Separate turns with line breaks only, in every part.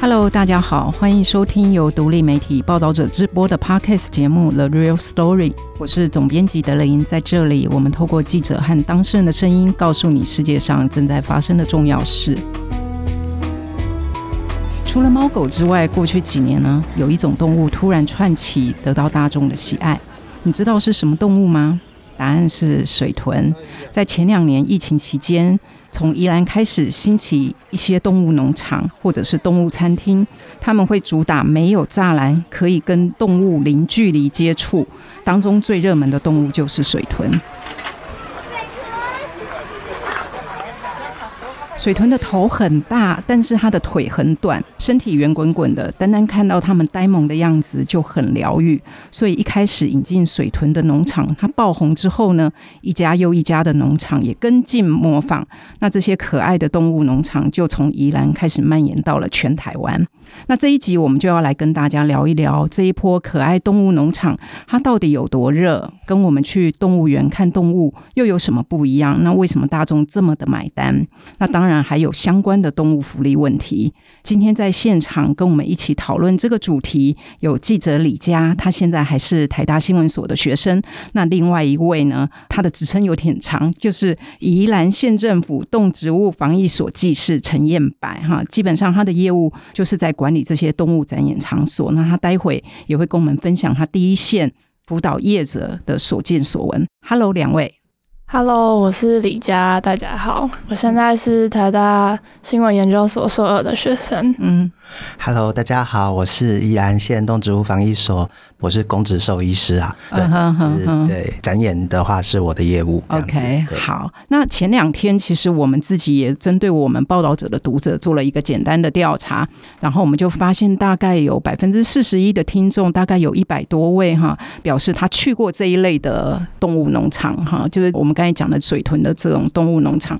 Hello，大家好，欢迎收听由独立媒体报道者直播的 Podcast 节目《The Real Story》。我是总编辑德林，在这里，我们透过记者和当事人的声音，告诉你世界上正在发生的重要事。除了猫狗之外，过去几年呢，有一种动物突然窜起，得到大众的喜爱。你知道是什么动物吗？答案是水豚。在前两年疫情期间，从宜兰开始兴起一些动物农场或者是动物餐厅，他们会主打没有栅栏，可以跟动物零距离接触。当中最热门的动物就是水豚。水豚的头很大，但是它的腿很短，身体圆滚滚的。单单看到他们呆萌的样子就很疗愈。所以一开始引进水豚的农场，它爆红之后呢，一家又一家的农场也跟进模仿。那这些可爱的动物农场就从宜兰开始蔓延到了全台湾。那这一集我们就要来跟大家聊一聊这一波可爱动物农场，它到底有多热？跟我们去动物园看动物又有什么不一样？那为什么大众这么的买单？那。当然还有相关的动物福利问题。今天在在现场跟我们一起讨论这个主题，有记者李佳，他现在还是台大新闻所的学生。那另外一位呢，他的职称有点长，就是宜兰县政府动植物防疫所技师陈燕白哈。基本上他的业务就是在管理这些动物展演场所。那他待会也会跟我们分享他第一线辅导业者的所见所闻。Hello，两位。
Hello，我是李佳，大家好，我现在是台大新闻研究所硕二的学生。嗯
，Hello，大家好，我是宜安县动植物防疫所。我是公职兽医师啊，对，uh huh, uh huh. 对，展演的话是我的业务。
OK，好。那前两天其实我们自己也针对我们报道者的读者做了一个简单的调查，然后我们就发现大概有百分之四十一的听众，大概有一百多位哈，表示他去过这一类的动物农场哈，就是我们刚才讲的水豚的这种动物农场。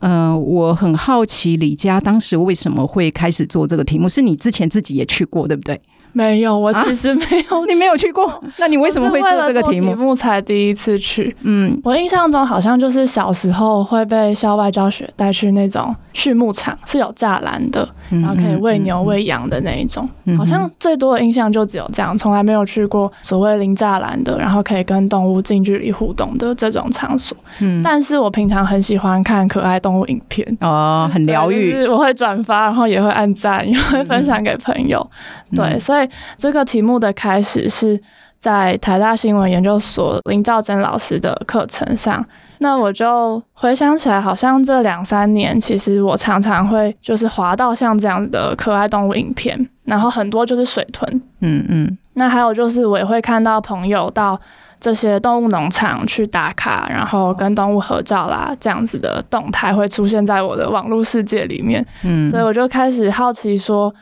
呃，我很好奇李佳当时为什么会开始做这个题目？是你之前自己也去过，对不对？
没有，我其实没有、啊，
你没有去过，那你为什么会做这个题目？
题目才第一次去，嗯，我印象中好像就是小时候会被校外教学带去那种畜牧场，是有栅栏的，然后可以喂牛喂羊的那一种，嗯、好像最多的印象就只有这样，从来没有去过所谓零栅栏的，然后可以跟动物近距离互动的这种场所。嗯，但是我平常很喜欢看可爱动物影片，
哦，很疗愈，
就是我会转发，然后也会按赞，也会分享给朋友，嗯、对，所以。这个题目的开始是在台大新闻研究所林兆珍老师的课程上。那我就回想起来，好像这两三年，其实我常常会就是滑到像这样的可爱动物影片，然后很多就是水豚，嗯嗯。那还有就是我也会看到朋友到这些动物农场去打卡，然后跟动物合照啦，这样子的动态会出现在我的网络世界里面。嗯，所以我就开始好奇说。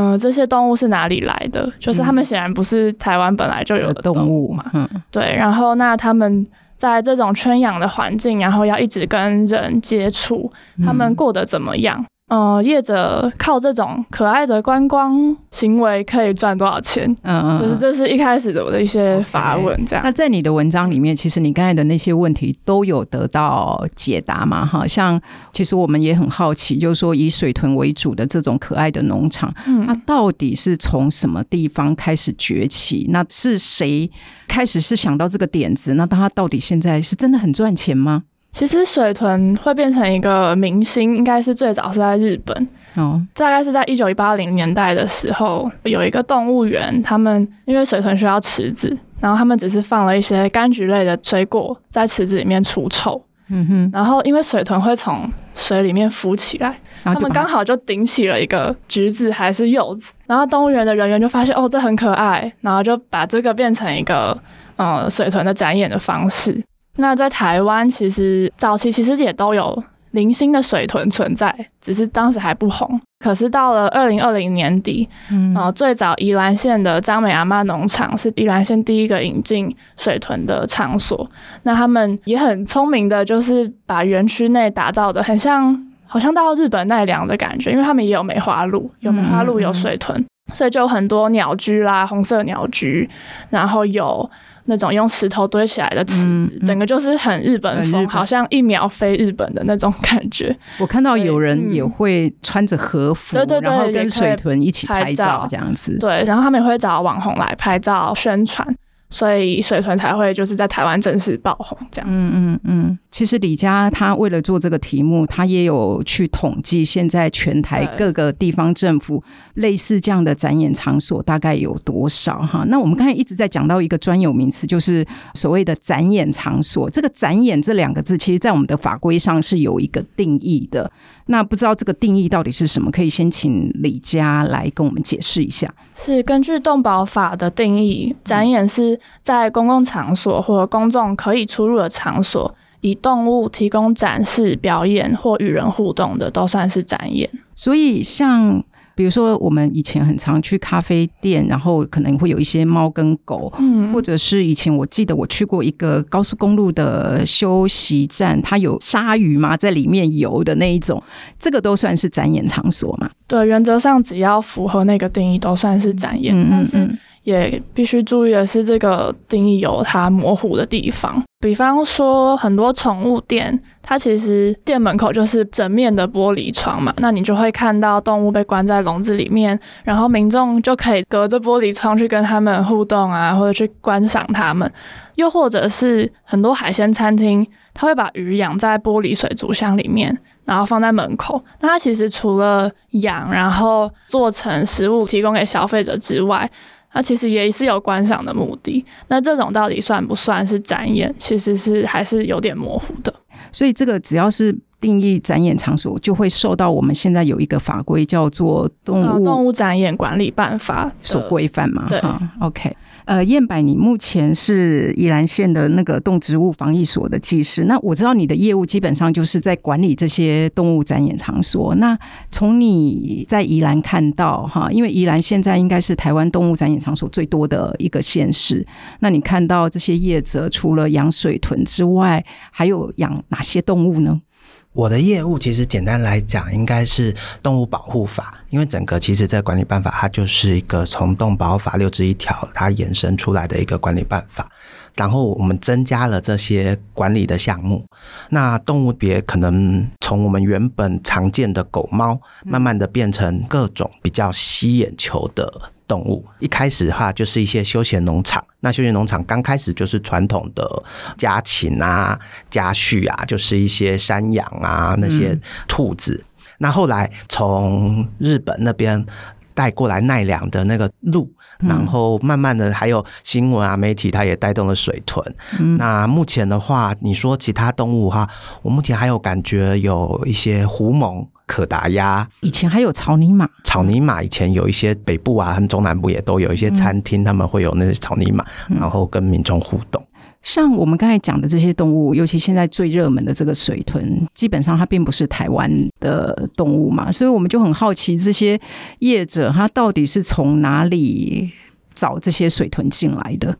嗯、呃，这些动物是哪里来的？就是他们显然不是台湾本来就有的动物嘛。嗯，对。然后，那他们在这种圈养的环境，然后要一直跟人接触，他们过得怎么样？呃，业者靠这种可爱的观光行为可以赚多少钱？嗯嗯，就是这是一开始的我的一些发问，这样。Okay.
那在你的文章里面，其实你刚才的那些问题都有得到解答嘛？哈，像其实我们也很好奇，就是说以水豚为主的这种可爱的农场，嗯，那到底是从什么地方开始崛起？那是谁开始是想到这个点子？那它到底现在是真的很赚钱吗？
其实水豚会变成一个明星，应该是最早是在日本。哦，大概是在一九八零年代的时候，有一个动物园，他们因为水豚需要池子，然后他们只是放了一些柑橘类的水果在池子里面除臭，嗯哼，然后因为水豚会从水里面浮起来，他们刚好就顶起了一个橘子还是柚子，然后动物园的人员就发现哦，这很可爱，然后就把这个变成一个呃水豚的展演的方式。那在台湾，其实早期其实也都有零星的水豚存在，只是当时还不红。可是到了二零二零年底，嗯、呃，最早宜兰县的张美阿妈农场是宜兰县第一个引进水豚的场所。那他们也很聪明的，就是把园区内打造的很像，好像到日本奈良的感觉，因为他们也有梅花鹿，有梅花鹿，有水豚，所以就有很多鸟居啦，红色鸟居，然后有。那种用石头堆起来的池子，整个就是很日本风，本好像一秒飞日本的那种感觉。
我看到有人也会穿着和服，对对对，然后跟水豚一起拍照这样子。
对，然后他们也会找网红来拍照宣传。所以水豚才会就是在台湾正式爆红这样子。
嗯嗯嗯。其实李佳他为了做这个题目，他也有去统计现在全台各个地方政府类似这样的展演场所大概有多少哈。那我们刚才一直在讲到一个专有名词，就是所谓的展演场所。这个“展演”这两个字，其实在我们的法规上是有一个定义的。那不知道这个定义到底是什么？可以先请李佳来跟我们解释一下。
是根据动保法的定义，展演是在公共场所或公众可以出入的场所，以动物提供展示、表演或与人互动的，都算是展演。
所以像。比如说，我们以前很常去咖啡店，然后可能会有一些猫跟狗，嗯，或者是以前我记得我去过一个高速公路的休息站，它有鲨鱼嘛，在里面游的那一种，这个都算是展演场所嘛？
对，原则上只要符合那个定义，都算是展演。嗯嗯嗯。但是也必须注意的是，这个定义有它模糊的地方。比方说，很多宠物店，它其实店门口就是整面的玻璃窗嘛，那你就会看到动物被关在笼子里面，然后民众就可以隔着玻璃窗去跟他们互动啊，或者去观赏它们。又或者是很多海鲜餐厅，它会把鱼养在玻璃水族箱里面，然后放在门口。那它其实除了养，然后做成食物提供给消费者之外，它其实也是有观赏的目的，那这种到底算不算是展演？其实是还是有点模糊的。
所以这个只要是定义展演场所，就会受到我们现在有一个法规叫做《动物
动物展演管理办法》
所规范嘛？
对
，OK。呃，燕柏，你目前是宜兰县的那个动植物防疫所的技师。那我知道你的业务基本上就是在管理这些动物展演场所。那从你在宜兰看到哈，因为宜兰现在应该是台湾动物展演场所最多的一个县市。那你看到这些业者除了养水豚之外，还有养哪些动物呢？
我的业务其实简单来讲，应该是动物保护法，因为整个其实这管理办法，它就是一个从动保法六之一条它衍生出来的一个管理办法，然后我们增加了这些管理的项目。那动物别可能从我们原本常见的狗猫，慢慢的变成各种比较吸眼球的。动物一开始的话就是一些休闲农场，那休闲农场刚开始就是传统的家禽啊、家畜啊，就是一些山羊啊那些兔子。嗯、那后来从日本那边带过来奈良的那个鹿，嗯、然后慢慢的还有新闻啊媒体，它也带动了水豚。嗯、那目前的话，你说其他动物哈，我目前还有感觉有一些狐獴。可达鸭，
以前还有草泥马。
草泥马以前有一些北部啊和中南部也都有一些餐厅，他们会有那些草泥马，嗯、然后跟民众互动。
像我们刚才讲的这些动物，尤其现在最热门的这个水豚，基本上它并不是台湾的动物嘛，所以我们就很好奇，这些业者他到底是从哪里找这些水豚进来的？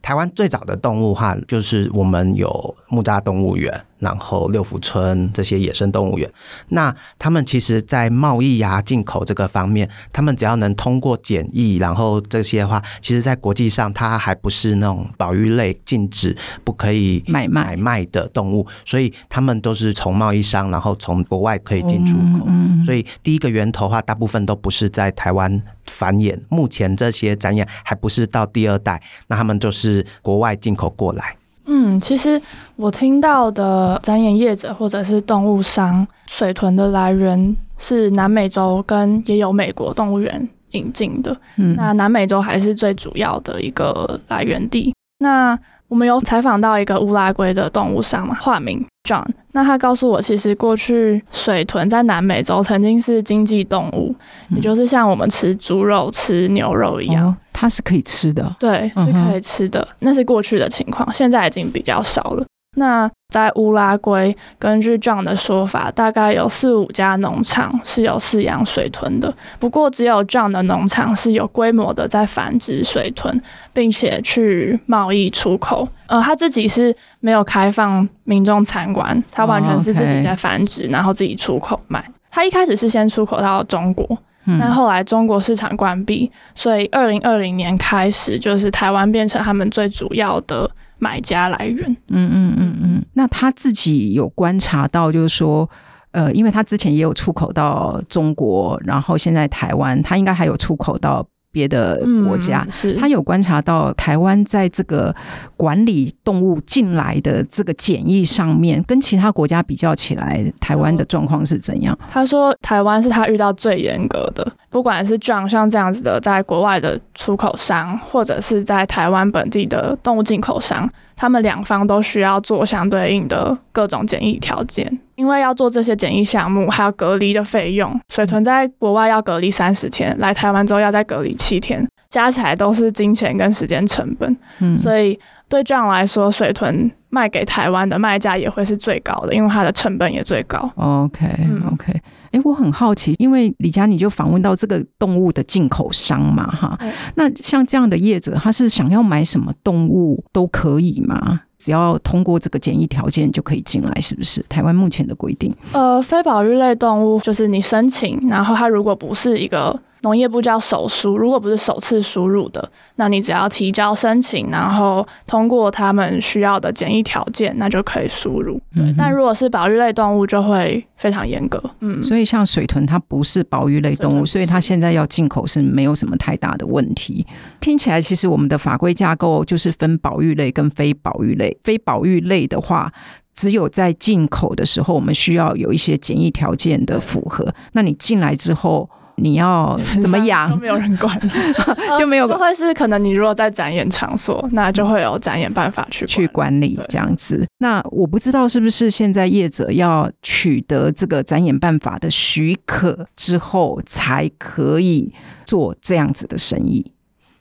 台湾最早的动物哈，就是我们有木栅动物园。然后六福村这些野生动物园，那他们其实，在贸易呀、进口这个方面，他们只要能通过检疫，然后这些的话，其实，在国际上，它还不是那种保育类禁止不可以买卖买卖的动物，所以他们都是从贸易商，然后从国外可以进出口。嗯嗯、所以第一个源头的话，大部分都不是在台湾繁衍。目前这些展演还不是到第二代，那他们就是国外进口过来。
嗯，其实我听到的展演业者或者是动物商，水豚的来源是南美洲跟也有美国动物园引进的。嗯，那南美洲还是最主要的一个来源地。那我们有采访到一个乌拉圭的动物商嘛，化名 John。那他告诉我，其实过去水豚在南美洲曾经是经济动物，嗯、也就是像我们吃猪肉、吃牛肉一样，哦、
它是可以吃的。
对，是可以吃的，嗯、那是过去的情况，现在已经比较少了。那在乌拉圭，根据 John 的说法，大概有四五家农场是有饲养水豚的。不过，只有 John 的农场是有规模的在繁殖水豚，并且去贸易出口。呃，他自己是没有开放民众参观，他完全是自己在繁殖，然后自己出口卖。他一开始是先出口到中国。嗯，但后来中国市场关闭，所以二零二零年开始，就是台湾变成他们最主要的买家来源。
嗯嗯嗯嗯。那他自己有观察到，就是说，呃，因为他之前也有出口到中国，然后现在台湾，他应该还有出口到。别的国家，嗯、是他有观察到台湾在这个管理动物进来的这个检疫上面，跟其他国家比较起来，台湾的状况是怎样？
他说，台湾是他遇到最严格的，不管是 John 像这样子的，在国外的出口商，或者是在台湾本地的动物进口商。他们两方都需要做相对应的各种检疫条件，因为要做这些检疫项目，还有隔离的费用。水豚在国外要隔离三十天，来台湾之后要再隔离七天，加起来都是金钱跟时间成本。嗯，所以对这样来说，水豚卖给台湾的卖价也会是最高的，因为它的成本也最高。
OK，OK。Okay, okay. 哎，我很好奇，因为李佳你就访问到这个动物的进口商嘛，哈，嗯、那像这样的业者，他是想要买什么动物都可以吗？只要通过这个检疫条件就可以进来，是不是？台湾目前的规定？
呃，非保育类动物就是你申请，然后它如果不是一个。农业部叫手输，如果不是首次输入的，那你只要提交申请，然后通过他们需要的检疫条件，那就可以输入。对，嗯，但如果是保育类动物，就会非常严格。嗯，
所以像水豚，它不是保育类动物，所以它现在要进口是没有什么太大的问题。听起来，其实我们的法规架构就是分保育类跟非保育类。非保育类的话，只有在进口的时候，我们需要有一些检疫条件的符合。那你进来之后，你要怎么养？
都没有人管，
就没有。
不会是可能你如果在展演场所，那就会有展演办法去
去管理这样子。那我不知道是不是现在业者要取得这个展演办法的许可之后，才可以做这样子的生意。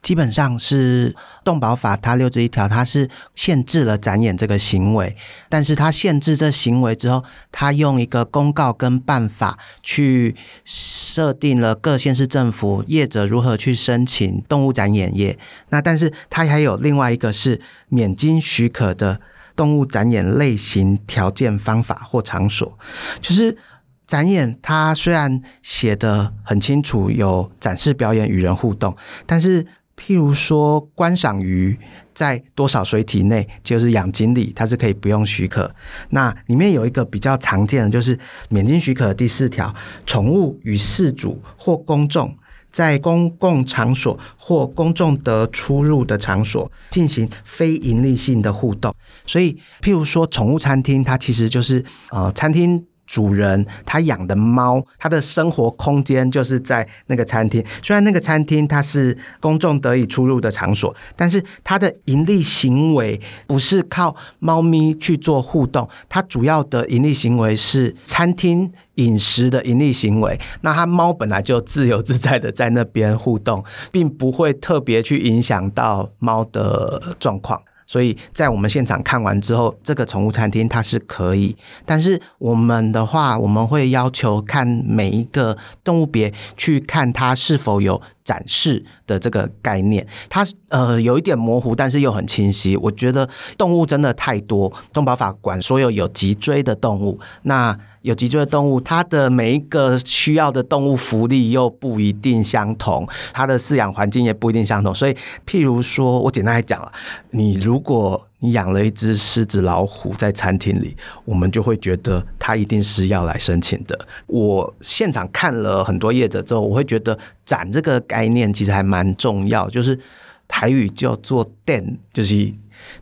基本上是动保法，它六之一条，它是限制了展演这个行为，但是它限制这行为之后，它用一个公告跟办法去设定了各县市政府业者如何去申请动物展演业。那但是它还有另外一个是免经许可的动物展演类型条件方法或场所，就是展演它虽然写的很清楚，有展示表演与人互动，但是。譬如说，观赏鱼在多少水体内，就是养锦鲤，它是可以不用许可。那里面有一个比较常见的，就是免经许可的第四条：宠物与饲主或公众在公共场所或公众的出入的场所进行非营利性的互动。所以，譬如说，宠物餐厅，它其实就是呃，餐厅。主人他养的猫，他的生活空间就是在那个餐厅。虽然那个餐厅它是公众得以出入的场所，但是它的盈利行为不是靠猫咪去做互动，它主要的盈利行为是餐厅饮食的盈利行为。那它猫本来就自由自在的在那边互动，并不会特别去影响到猫的状况。所以在我们现场看完之后，这个宠物餐厅它是可以，但是我们的话，我们会要求看每一个动物别去看它是否有展示的这个概念。它呃有一点模糊，但是又很清晰。我觉得动物真的太多，动保法管所有有脊椎的动物，那。有脊椎的动物，它的每一个需要的动物福利又不一定相同，它的饲养环境也不一定相同。所以，譬如说，我简单来讲啊，你如果你养了一只狮子、老虎在餐厅里，我们就会觉得它一定是要来申请的。我现场看了很多业者之后，我会觉得“展”这个概念其实还蛮重要，就是台语叫做“店”，就是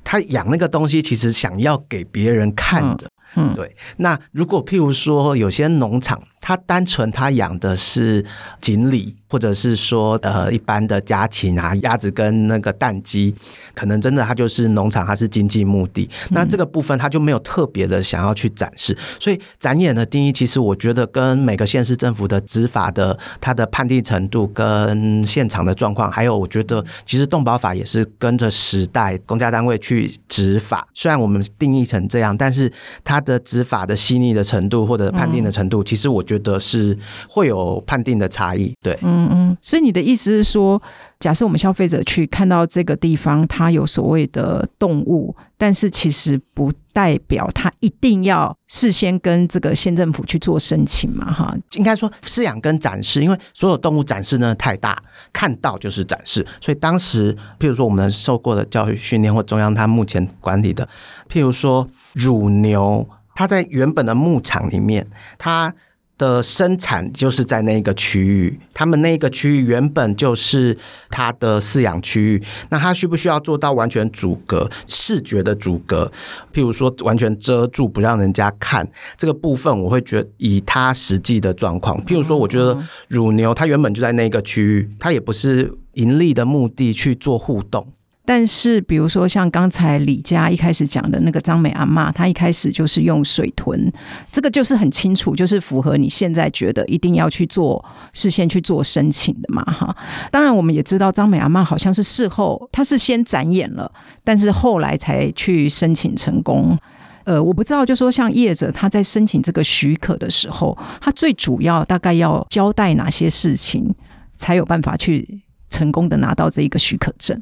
他养那个东西，其实想要给别人看的。嗯嗯，对。那如果譬如说有些农场，它单纯他养的是锦鲤，或者是说呃一般的家禽啊，鸭子跟那个蛋鸡，可能真的他就是农场，它是经济目的。那这个部分他就没有特别的想要去展示。所以展演的定义，其实我觉得跟每个县市政府的执法的它的判定程度，跟现场的状况，还有我觉得其实动保法也是跟着时代公家单位去执法。虽然我们定义成这样，但是它的执法的细腻的程度或者判定的程度，其实我觉得。觉得是会有判定的差异，对，
嗯嗯，所以你的意思是说，假设我们消费者去看到这个地方，它有所谓的动物，但是其实不代表它一定要事先跟这个县政府去做申请嘛，哈。
应该说饲养跟展示，因为所有动物展示呢太大，看到就是展示，所以当时譬如说我们受过的教育训练或中央它目前管理的，譬如说乳牛，它在原本的牧场里面，它。的生产就是在那个区域，他们那个区域原本就是它的饲养区域，那它需不需要做到完全阻隔视觉的阻隔？譬如说完全遮住不让人家看这个部分，我会觉得以它实际的状况，譬如说，我觉得乳牛它原本就在那个区域，它也不是盈利的目的去做互动。
但是，比如说像刚才李家一开始讲的那个张美阿嬷，她一开始就是用水豚，这个就是很清楚，就是符合你现在觉得一定要去做事先去做申请的嘛，哈。当然，我们也知道张美阿嬷好像是事后，她是先展演了，但是后来才去申请成功。呃，我不知道，就说像业者他在申请这个许可的时候，他最主要大概要交代哪些事情，才有办法去成功的拿到这一个许可证。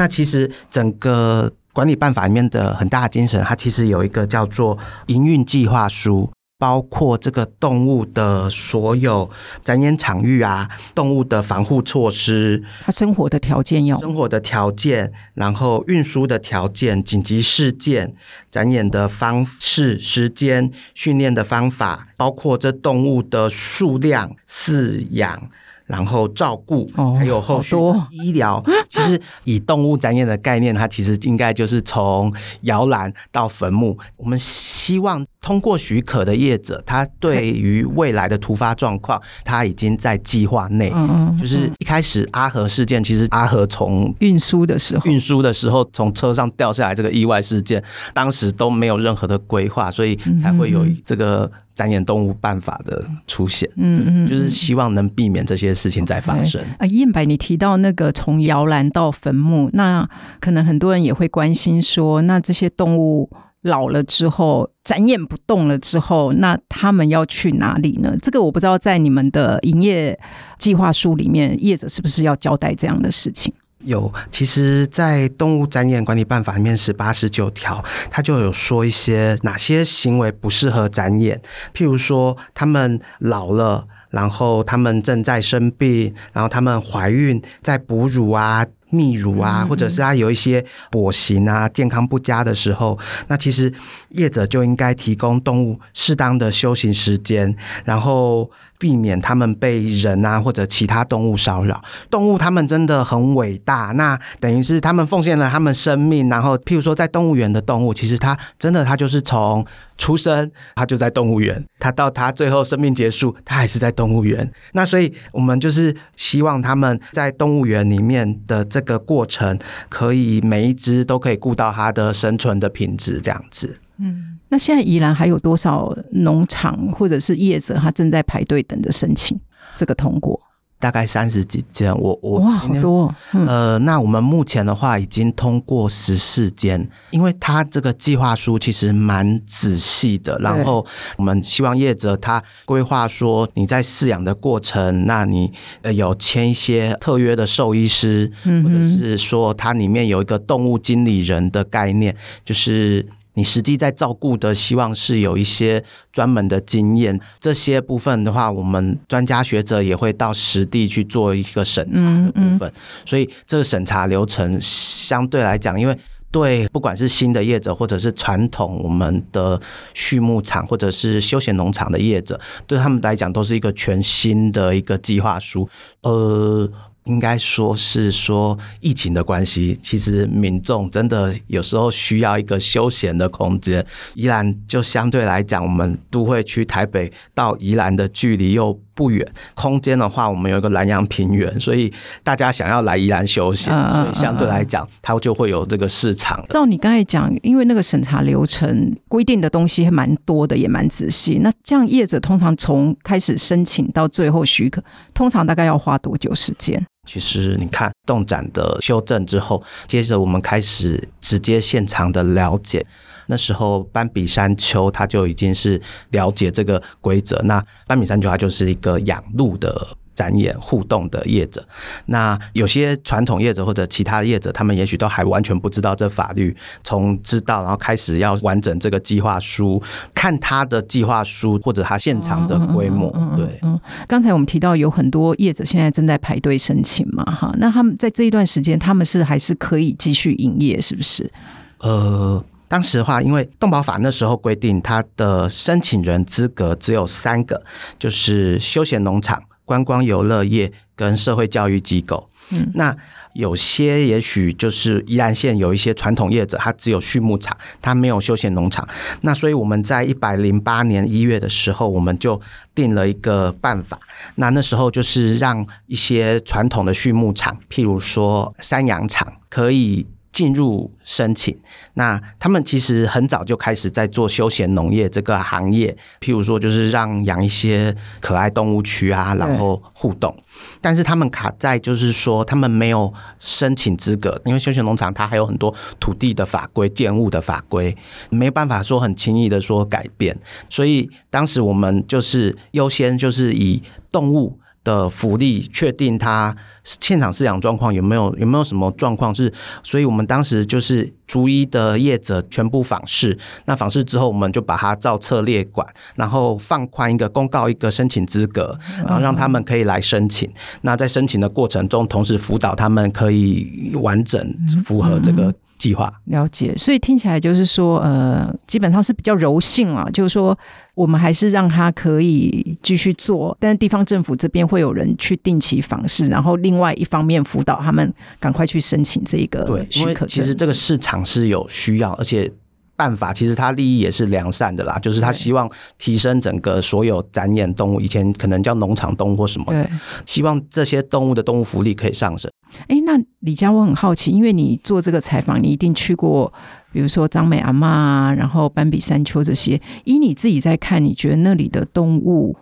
那其实整个管理办法里面的很大的精神，它其实有一个叫做营运计划书，包括这个动物的所有展演场域啊，动物的防护措施，
它生活的条件要
生活的条件，然后运输的条件，紧急事件，展演的方式、时间、训练的方法，包括这动物的数量、饲养。然后照顾，还有后续的医疗。其实以动物展演的概念，它其实应该就是从摇篮到坟墓。我们希望通过许可的业者，他对于未来的突发状况，他已经在计划内。就是一开始阿和事件，其实阿和从
运输的时候，
运输的时候从车上掉下来这个意外事件，当时都没有任何的规划，所以才会有这个。展演动物办法的出现，嗯嗯，就是希望能避免这些事情再发生。
啊，燕白，你提到那个从摇篮到坟墓，那可能很多人也会关心说，那这些动物老了之后，展演不动了之后，那他们要去哪里呢？这个我不知道，在你们的营业计划书里面，业者是不是要交代这样的事情？
有，其实，在动物展演管理办法里面是八十九条，它就有说一些哪些行为不适合展演，譬如说他们老了，然后他们正在生病，然后他们怀孕在哺乳啊。泌乳啊，或者是它有一些跛行啊、健康不佳的时候，那其实业者就应该提供动物适当的休息时间，然后避免他们被人啊或者其他动物骚扰。动物他们真的很伟大，那等于是他们奉献了他们生命，然后譬如说在动物园的动物，其实它真的它就是从出生，它就在动物园，它到它最后生命结束，它还是在动物园。那所以我们就是希望他们在动物园里面的这这个过程，可以每一只都可以顾到它的生存的品质，这样子。
嗯，那现在宜兰还有多少农场或者是业者，他正在排队等着申请这个通过？
大概三十几间，我我
哇，好多。嗯、
呃，那我们目前的话已经通过十四间，因为它这个计划书其实蛮仔细的。然后我们希望业者他规划说，你在饲养的过程，那你呃有签一些特约的兽医师，嗯、或者是说它里面有一个动物经理人的概念，就是。你实际在照顾的，希望是有一些专门的经验。这些部分的话，我们专家学者也会到实地去做一个审查的部分。嗯嗯、所以这个审查流程相对来讲，因为对不管是新的业者，或者是传统我们的畜牧场，或者是休闲农场的业者，对他们来讲都是一个全新的一个计划书。呃。应该说是说疫情的关系，其实民众真的有时候需要一个休闲的空间。宜兰就相对来讲，我们都会去台北到宜兰的距离又不远，空间的话，我们有一个南阳平原，所以大家想要来宜兰休闲，所以相对来讲，它就会有这个市场。
照你刚才讲，因为那个审查流程规定的东西还蛮多的，也蛮仔细。那这样业者通常从开始申请到最后许可，通常大概要花多久时间？
其实你看动展的修正之后，接着我们开始直接现场的了解。那时候斑比山丘他就已经是了解这个规则。那斑比山丘它就是一个养鹿的展演互动的业者，那有些传统业者或者其他的业者，他们也许都还完全不知道这法律。从知道，然后开始要完整这个计划书，看他的计划书或者他现场的规模。对，
刚才我们提到有很多业者现在正在排队申请嘛，哈，那他们在这一段时间，他们是还是可以继续营业，是不是？
呃，当时的话，因为动保法那时候规定，它的申请人资格只有三个，就是休闲农场。观光游乐业跟社会教育机构，嗯，那有些也许就是宜兰县有一些传统业者，他只有畜牧场，他没有休闲农场。那所以我们在一百零八年一月的时候，我们就定了一个办法。那那时候就是让一些传统的畜牧场，譬如说山羊场，可以。进入申请，那他们其实很早就开始在做休闲农业这个行业，譬如说就是让养一些可爱动物区啊，然后互动。但是他们卡在就是说他们没有申请资格，因为休闲农场它还有很多土地的法规、建物的法规，没办法说很轻易的说改变。所以当时我们就是优先就是以动物。的福利确定他现场饲养状况有没有有没有什么状况是，所以我们当时就是逐一的业者全部访视，那访视之后我们就把它照册列管，然后放宽一个公告一个申请资格，然后让他们可以来申请。那在申请的过程中，同时辅导他们可以完整符合这个计划。
了解，所以听起来就是说，呃，基本上是比较柔性啊，就是说。我们还是让他可以继续做，但是地方政府这边会有人去定期访视，然后另外一方面辅导他们赶快去申请这个
对，因为其实这个市场是有需要，而且办法其实他利益也是良善的啦，就是他希望提升整个所有展演动物，以前可能叫农场动物或什么的，希望这些动物的动物福利可以上升。
哎，那李佳，我很好奇，因为你做这个采访，你一定去过。比如说张美阿嬷，然后斑比山丘这些，以你自己在看，你觉得那里的动物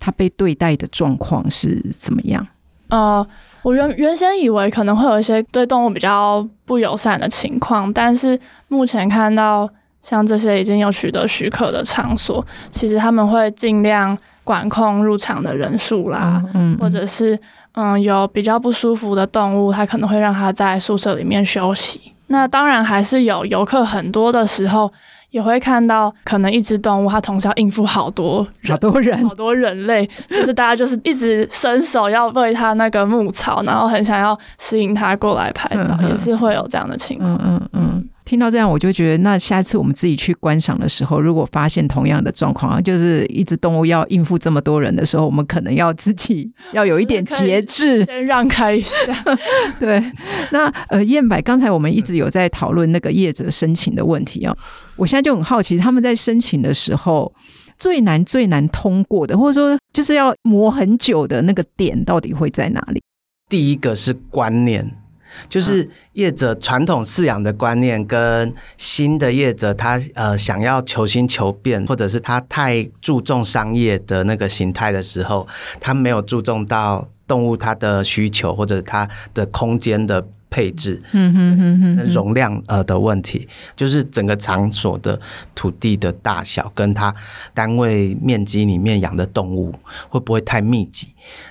它被对待的状况是怎么样？
呃，我原原先以为可能会有一些对动物比较不友善的情况，但是目前看到像这些已经有取得许可的场所，其实他们会尽量管控入场的人数啦，嗯，嗯，或者是嗯有比较不舒服的动物，它可能会让它在宿舍里面休息。那当然还是有游客很多的时候，也会看到可能一只动物它同时要应付好多
好多人
好多人类，就是大家就是一直伸手要喂它那个牧草，然后很想要吸引它过来拍照，也是会有这样的情况。嗯嗯嗯。
听到这样，我就觉得，那下次我们自己去观赏的时候，如果发现同样的状况，就是一只动物要应付这么多人的时候，我们可能要自己要有一点节制，
先让开一下。
对，那呃，燕柏，刚才我们一直有在讨论那个业者申请的问题哦。我现在就很好奇，他们在申请的时候最难最难通过的，或者说就是要磨很久的那个点，到底会在哪里？
第一个是观念。就是业者传统饲养的观念跟新的业者他呃想要求新求变，或者是他太注重商业的那个形态的时候，他没有注重到动物它的需求或者它的空间的配置，嗯哼哼哼，容量呃的问题，就是整个场所的土地的大小跟它单位面积里面养的动物会不会太密集？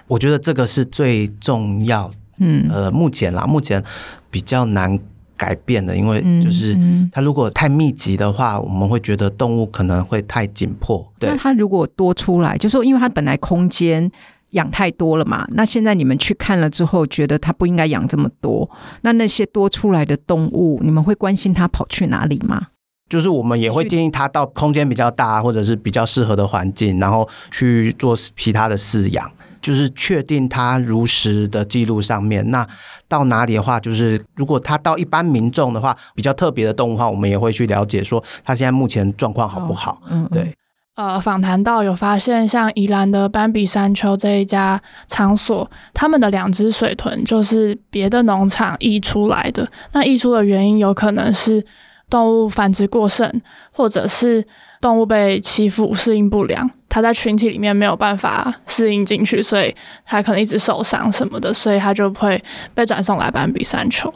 我觉得这个是最重要。嗯，呃，目前啦，目前比较难改变的，因为就是它如果太密集的话，我们会觉得动物可能会太紧迫。对，
那它如果多出来，就是说因为它本来空间养太多了嘛，那现在你们去看了之后，觉得它不应该养这么多，那那些多出来的动物，你们会关心它跑去哪里吗？
就是我们也会建议它到空间比较大或者是比较适合的环境，然后去做其他的饲养。就是确定它如实的记录上面，那到哪里的话，就是如果它到一般民众的话，比较特别的动物的话，我们也会去了解说它现在目前状况好不好。嗯，对。
呃，访谈到有发现，像宜兰的斑比山丘这一家场所，他们的两只水豚就是别的农场移出来的。那移出的原因有可能是动物繁殖过剩，或者是动物被欺负，适应不良。它在群体里面没有办法适应进去，所以它可能一直受伤什么的，所以它就会被转送来斑比山丘。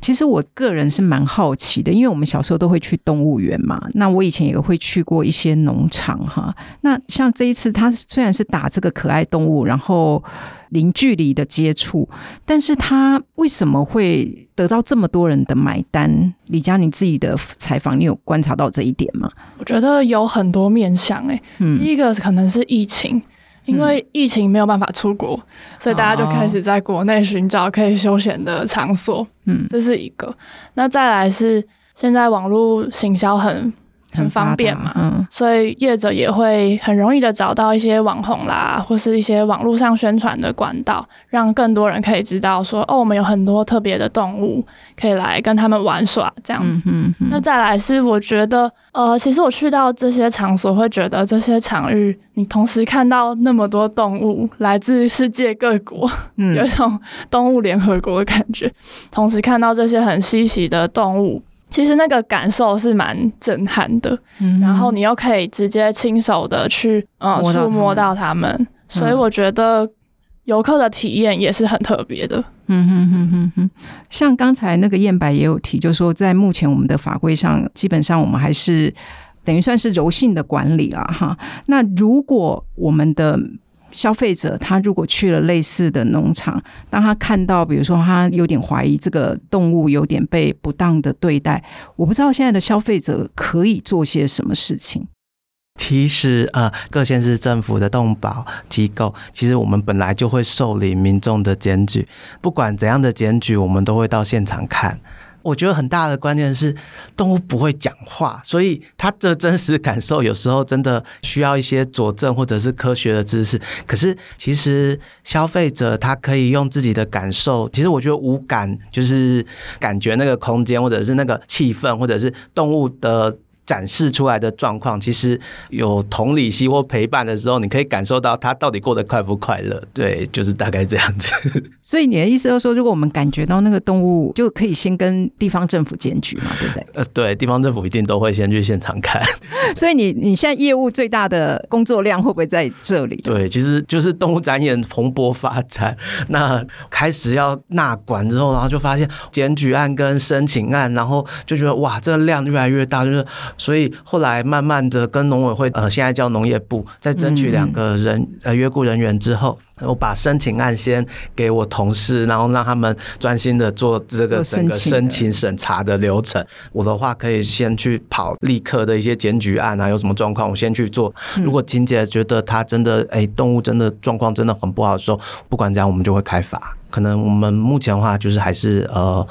其实我个人是蛮好奇的，因为我们小时候都会去动物园嘛。那我以前也会去过一些农场哈。那像这一次，它虽然是打这个可爱动物，然后零距离的接触，但是它为什么会得到这么多人的买单？李佳，你自己的采访，你有观察到这一点吗？
我觉得有很多面向诶、欸。嗯，第一个可能是疫情。因为疫情没有办法出国，嗯、所以大家就开始在国内寻找可以休闲的场所。嗯，这是一个。那再来是现在网络行销很。很方便嘛，嗯，所以业者也会很容易的找到一些网红啦，或是一些网络上宣传的管道，让更多人可以知道说，哦，我们有很多特别的动物可以来跟他们玩耍这样子。嗯。那再来是我觉得，呃，其实我去到这些场所，会觉得这些场域，你同时看到那么多动物来自世界各国，嗯，有一种动物联合国的感觉，同时看到这些很稀奇的动物。其实那个感受是蛮震撼的，嗯，然后你又可以直接亲手的去呃触摸到它们，嗯，所以我觉得游客的体验也是很特别的。嗯哼
哼哼哼，像刚才那个燕白也有提，就是说在目前我们的法规上，基本上我们还是等于算是柔性的管理了哈。那如果我们的消费者他如果去了类似的农场，当他看到，比如说他有点怀疑这个动物有点被不当的对待，我不知道现在的消费者可以做些什么事情。
其实，呃，各县市政府的动保机构，其实我们本来就会受理民众的检举，不管怎样的检举，我们都会到现场看。我觉得很大的关键是动物不会讲话，所以它的真实感受有时候真的需要一些佐证或者是科学的知识。可是其实消费者他可以用自己的感受，其实我觉得五感就是感觉那个空间，或者是那个气氛，或者是动物的。展示出来的状况，其实有同理心或陪伴的时候，你可以感受到他到底过得快不快乐。对，就是大概这样子。
所以你的意思就是说，如果我们感觉到那个动物，就可以先跟地方政府检举嘛，对不对？
呃，对，地方政府一定都会先去现场看。
所以你你现在业务最大的工作量会不会在这里？
对，其实就是动物展演蓬勃发展，那开始要纳管之后，然后就发现检举案跟申请案，然后就觉得哇，这个量越来越大，就是。所以后来慢慢的跟农委会，呃，现在叫农业部，在争取两个人呃约雇人员之后，我把申请案先给我同事，然后让他们专心的做这个整个申请审查的流程。我的话可以先去跑立刻的一些检举案啊，有什么状况我先去做。如果婷姐觉得她真的哎动物真的状况真的很不好的时候，不管怎样我们就会开罚。可能我们目前的话就是还是呃，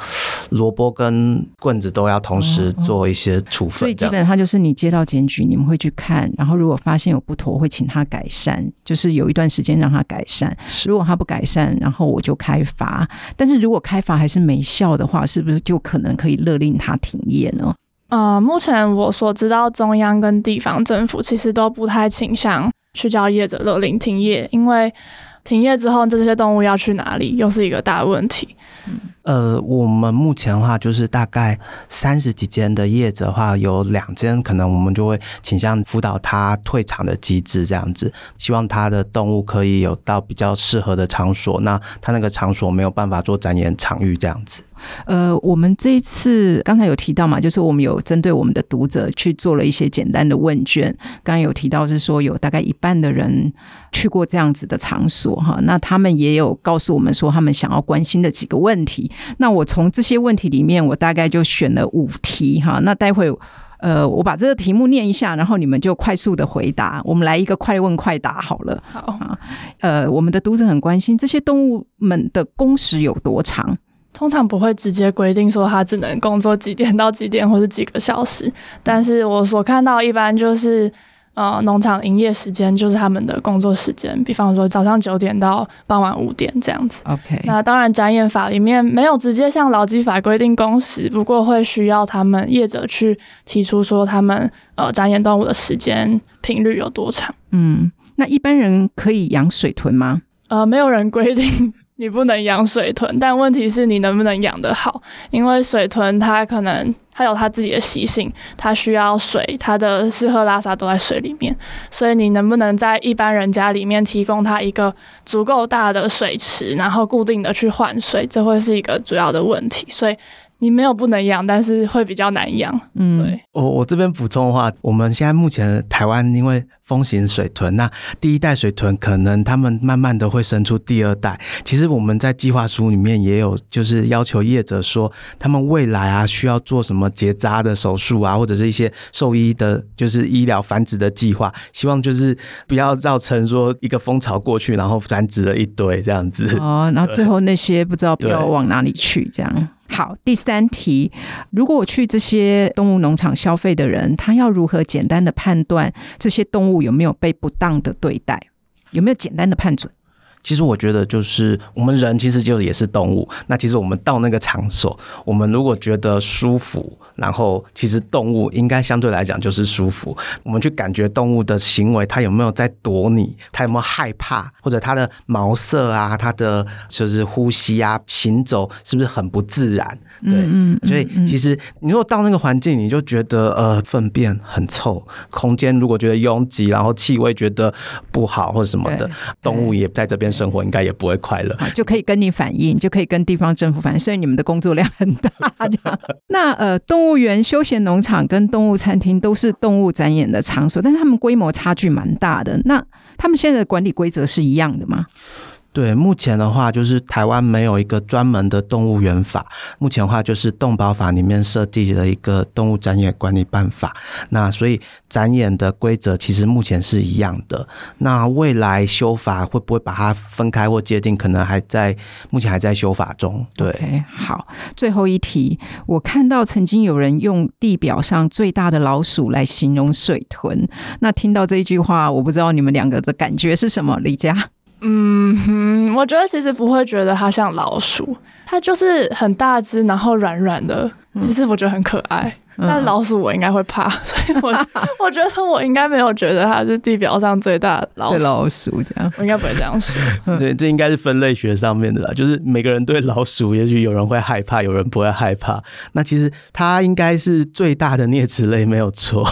萝卜跟棍子都要同时做一些处分。
所以基本上就是你接到检举，你们会去看，然后如果发现有不妥，会请他改善，就是有一段时间让他改善。如果他不改善，然后我就开罚。但是如果开罚还是没效的话，是不是就可能可以勒令他停业呢？
呃，目前我所知道，中央跟地方政府其实都不太倾向去叫业者勒令停业，因为。停业之后，这些动物要去哪里，又是一个大问题。
呃，我们目前的话，就是大概三十几间的业者的话，有两间可能我们就会倾向辅导他退场的机制，这样子，希望他的动物可以有到比较适合的场所。那他那个场所没有办法做展演场域，这样子。
呃，我们这一次刚才有提到嘛，就是我们有针对我们的读者去做了一些简单的问卷。刚刚有提到是说有大概一半的人去过这样子的场所哈，那他们也有告诉我们说他们想要关心的几个问题。那我从这些问题里面，我大概就选了五题哈。那待会呃，我把这个题目念一下，然后你们就快速的回答。我们来一个快问快答好了。好啊，呃，我们的读者很关心这些动物们的工时有多长。
通常不会直接规定说他只能工作几点到几点或者几个小时，但是我所看到一般就是，呃，农场营业时间就是他们的工作时间，比方说早上九点到傍晚五点这样子。
OK，
那当然展演法里面没有直接像劳基法规定工时，不过会需要他们业者去提出说他们呃展演动物的时间频率有多长。
嗯，那一般人可以养水豚吗？
呃，没有人规定。你不能养水豚，但问题是你能不能养得好？因为水豚它可能它有它自己的习性，它需要水，它的吃喝拉撒都在水里面，所以你能不能在一般人家里面提供它一个足够大的水池，然后固定的去换水，这会是一个主要的问题。所以你没有不能养，但是会比较难养。嗯，对。
我我这边补充的话，我们现在目前台湾因为风行水豚，那第一代水豚可能他们慢慢的会生出第二代。其实我们在计划书里面也有，就是要求业者说，他们未来啊需要做什么结扎的手术啊，或者是一些兽医的，就是医疗繁殖的计划，希望就是不要造成说一个蜂巢过去，然后繁殖了一堆这样子。
哦，然后最后那些不知道不要往哪里去这样。好，第三题，如果我去这些动物农场消费的人，他要如何简单的判断这些动物有没有被不当的对待？有没有简单的判准？
其实我觉得，就是我们人其实就也是动物。那其实我们到那个场所，我们如果觉得舒服，然后其实动物应该相对来讲就是舒服。我们去感觉动物的行为，它有没有在躲你？它有没有害怕？或者它的毛色啊，它的就是呼吸啊、行走是不是很不自然？对，嗯嗯嗯、所以其实你如果到那个环境，你就觉得呃粪便很臭，空间如果觉得拥挤，然后气味觉得不好或者什么的，动物也在这边。生活应该也不会快乐，
就可以跟你反映，就可以跟地方政府反映，所以你们的工作量很大。那呃，动物园、休闲农场跟动物餐厅都是动物展演的场所，但是他们规模差距蛮大的。那他们现在的管理规则是一样的吗？
对，目前的话就是台湾没有一个专门的动物园法，目前的话就是动保法里面设定了一个动物展演管理办法。那所以展演的规则其实目前是一样的。那未来修法会不会把它分开或界定，可能还在目前还在修法中。
对好，最后一题，我看到曾经有人用地表上最大的老鼠来形容水豚。那听到这一句话，我不知道你们两个的感觉是什么，李佳。
嗯哼，我觉得其实不会觉得它像老鼠，它就是很大只，然后软软的，其实我觉得很可爱。嗯、但老鼠我应该会怕，所以我 我觉得我应该没有觉得它是地表上最大的老鼠。
老鼠这样，
我应该不会这样说。
对，这应该是分类学上面的啦，就是每个人对老鼠，也许有人会害怕，有人不会害怕。那其实它应该是最大的啮齿类，没有错。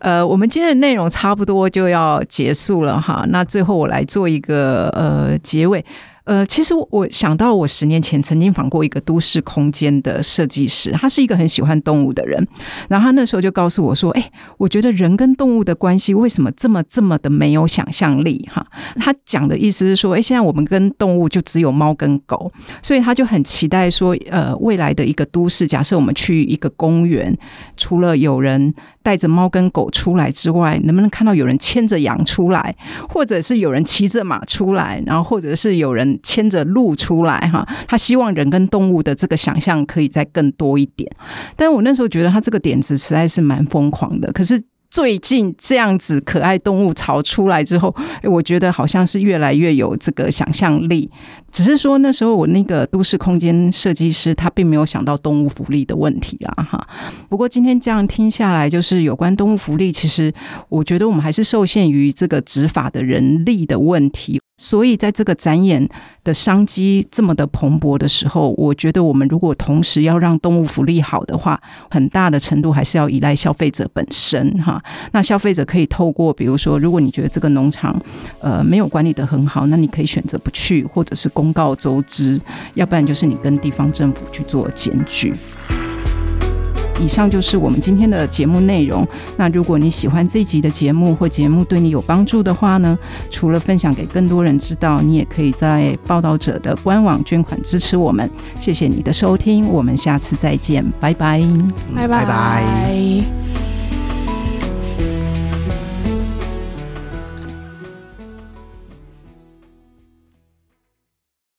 呃，我们今天的内容差不多就要结束了哈。那最后我来做一个呃结尾。呃，其实我想到，我十年前曾经访过一个都市空间的设计师，他是一个很喜欢动物的人。然后他那时候就告诉我说：“哎，我觉得人跟动物的关系为什么这么这么的没有想象力？”哈，他讲的意思是说：“哎，现在我们跟动物就只有猫跟狗，所以他就很期待说，呃，未来的一个都市，假设我们去一个公园，除了有人。”带着猫跟狗出来之外，能不能看到有人牵着羊出来，或者是有人骑着马出来，然后或者是有人牵着鹿出来？哈，他希望人跟动物的这个想象可以再更多一点。但我那时候觉得他这个点子实在是蛮疯狂的，可是。最近这样子可爱动物潮出来之后，我觉得好像是越来越有这个想象力。只是说那时候我那个都市空间设计师他并没有想到动物福利的问题啊哈。不过今天这样听下来，就是有关动物福利，其实我觉得我们还是受限于这个执法的人力的问题。所以，在这个展演的商机这么的蓬勃的时候，我觉得我们如果同时要让动物福利好的话，很大的程度还是要依赖消费者本身哈。那消费者可以透过，比如说，如果你觉得这个农场呃没有管理得很好，那你可以选择不去，或者是公告周知，要不然就是你跟地方政府去做检举。以上就是我们今天的节目内容。那如果你喜欢这一集的节目，或节目对你有帮助的话呢，除了分享给更多人知道，你也可以在报道者的官网捐款支持我们。谢谢你的收听，我们下次再见，拜拜，
拜拜。拜拜。